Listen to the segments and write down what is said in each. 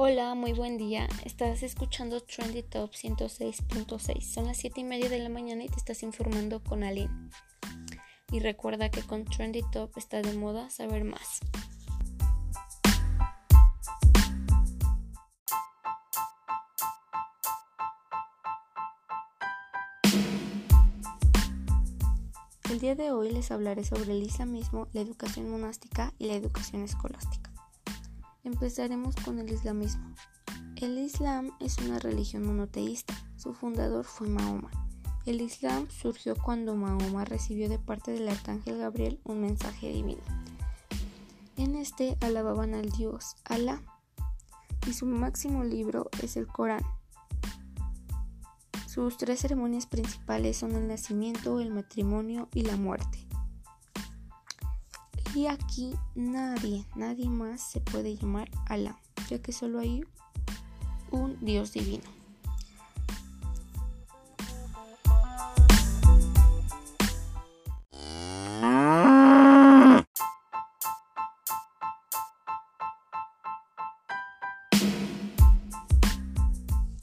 Hola, muy buen día. Estás escuchando Trendy Top 106.6. Son las 7 y media de la mañana y te estás informando con Aline. Y recuerda que con Trendy Top está de moda saber más. El día de hoy les hablaré sobre el islamismo, la educación monástica y la educación escolástica. Empezaremos con el islamismo. El Islam es una religión monoteísta. Su fundador fue Mahoma. El Islam surgió cuando Mahoma recibió de parte del arcángel Gabriel un mensaje divino. En este alababan al Dios Alá y su máximo libro es el Corán. Sus tres ceremonias principales son el nacimiento, el matrimonio y la muerte. Y aquí nadie, nadie más se puede llamar Alá, ya que solo hay un Dios divino.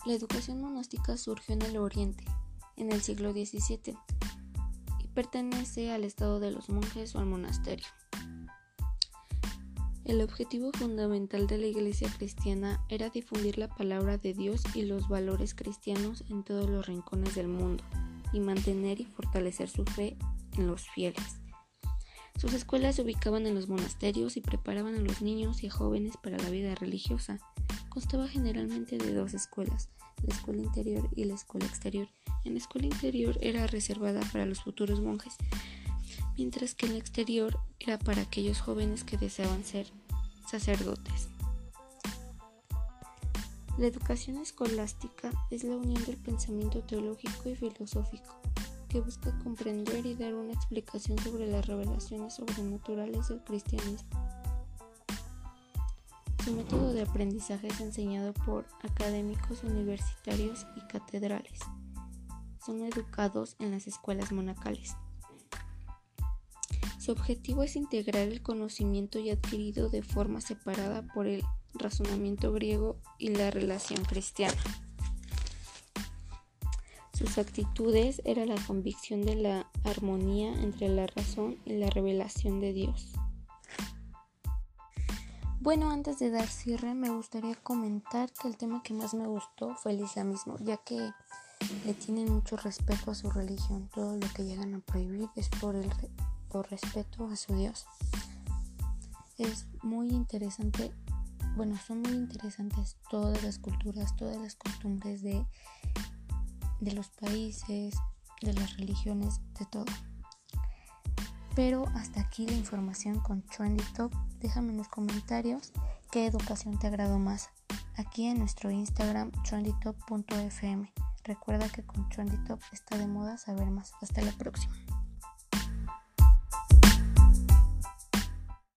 La educación monástica surgió en el Oriente, en el siglo XVII, y pertenece al estado de los monjes o al monasterio. El objetivo fundamental de la Iglesia cristiana era difundir la palabra de Dios y los valores cristianos en todos los rincones del mundo y mantener y fortalecer su fe en los fieles. Sus escuelas se ubicaban en los monasterios y preparaban a los niños y jóvenes para la vida religiosa. Constaba generalmente de dos escuelas, la escuela interior y la escuela exterior. En la escuela interior era reservada para los futuros monjes, mientras que en el exterior era para aquellos jóvenes que deseaban ser sacerdotes. La educación escolástica es la unión del pensamiento teológico y filosófico, que busca comprender y dar una explicación sobre las revelaciones sobrenaturales del cristianismo. Su método de aprendizaje es enseñado por académicos universitarios y catedrales. Son educados en las escuelas monacales. Su objetivo es integrar el conocimiento ya adquirido de forma separada por el razonamiento griego y la relación cristiana. Sus actitudes era la convicción de la armonía entre la razón y la revelación de Dios. Bueno, antes de dar cierre, me gustaría comentar que el tema que más me gustó fue el islamismo, ya que le tienen mucho respeto a su religión. Todo lo que llegan a prohibir es por el respeto a su Dios. Es muy interesante, bueno, son muy interesantes todas las culturas, todas las costumbres de, de los países, de las religiones, de todo. Pero hasta aquí la información con Trendy Top. Déjame en los comentarios qué educación te agradó más. Aquí en nuestro Instagram trendytop.fm. Recuerda que con Trendy Top está de moda saber más. Hasta la próxima.